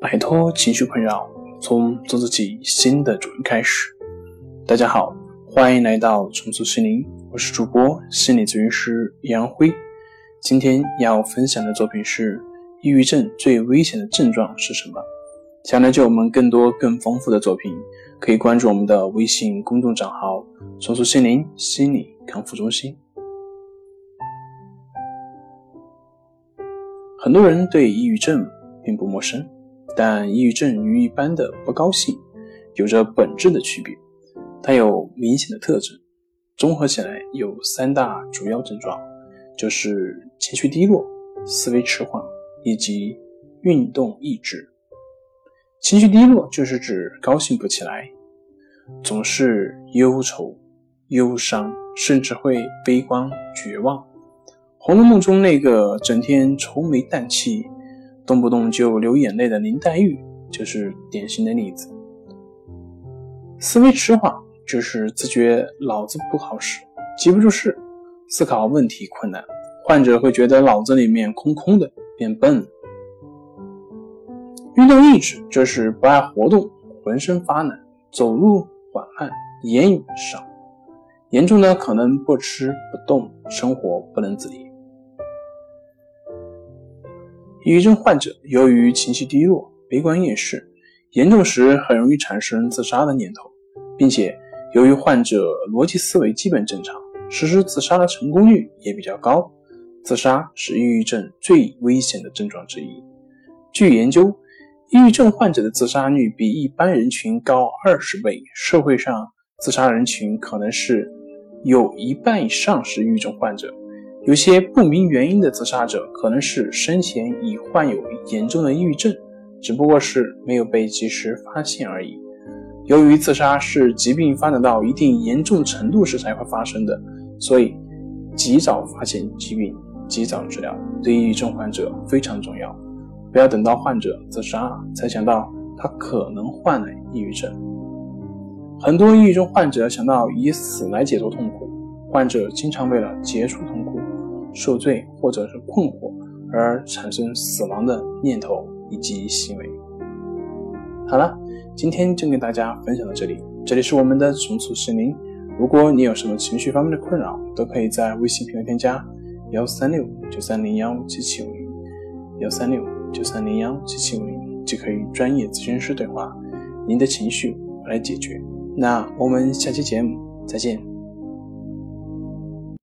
摆脱情绪困扰，从做自己新的主人开始。大家好，欢迎来到重塑心灵，我是主播心理咨询师杨辉。今天要分享的作品是：抑郁症最危险的症状是什么？想了解我们更多更丰富的作品，可以关注我们的微信公众账号“重塑心灵心理康复中心”。很多人对抑郁症并不陌生，但抑郁症与一般的不高兴有着本质的区别。它有明显的特征，综合起来有三大主要症状，就是情绪低落、思维迟缓以及运动抑制。情绪低落就是指高兴不起来，总是忧愁、忧伤，甚至会悲观、绝望。《红楼梦》中那个整天愁眉淡气、动不动就流眼泪的林黛玉，就是典型的例子。思维迟缓就是自觉脑子不好使，记不住事，思考问题困难。患者会觉得脑子里面空空的，变笨。运动抑制就是不爱活动，浑身发冷，走路缓慢，言语少，严重的可能不吃不动，生活不能自理。抑郁症患者由于情绪低落、悲观厌世，严重时很容易产生自杀的念头，并且由于患者逻辑思维基本正常，实施自杀的成功率也比较高。自杀是抑郁症最危险的症状之一。据研究，抑郁症患者的自杀率比一般人群高二十倍。社会上自杀人群可能是有一半以上是抑郁症患者。有些不明原因的自杀者，可能是生前已患有严重的抑郁症，只不过是没有被及时发现而已。由于自杀是疾病发展到一定严重程度时才会发生的，所以及早发现疾病、及早治疗对抑郁症患者非常重要。不要等到患者自杀才想到他可能患了抑郁症。很多抑郁症患者想到以死来解脱痛苦，患者经常为了结束痛。受罪或者是困惑而产生死亡的念头以及行为。好了，今天就跟大家分享到这里。这里是我们的重塑心灵。如果你有什么情绪方面的困扰，都可以在微信评论添加幺三六九三零幺七七五零幺三六九三零幺七七五零，就可以专业咨询师对话您的情绪我来解决。那我们下期节目再见。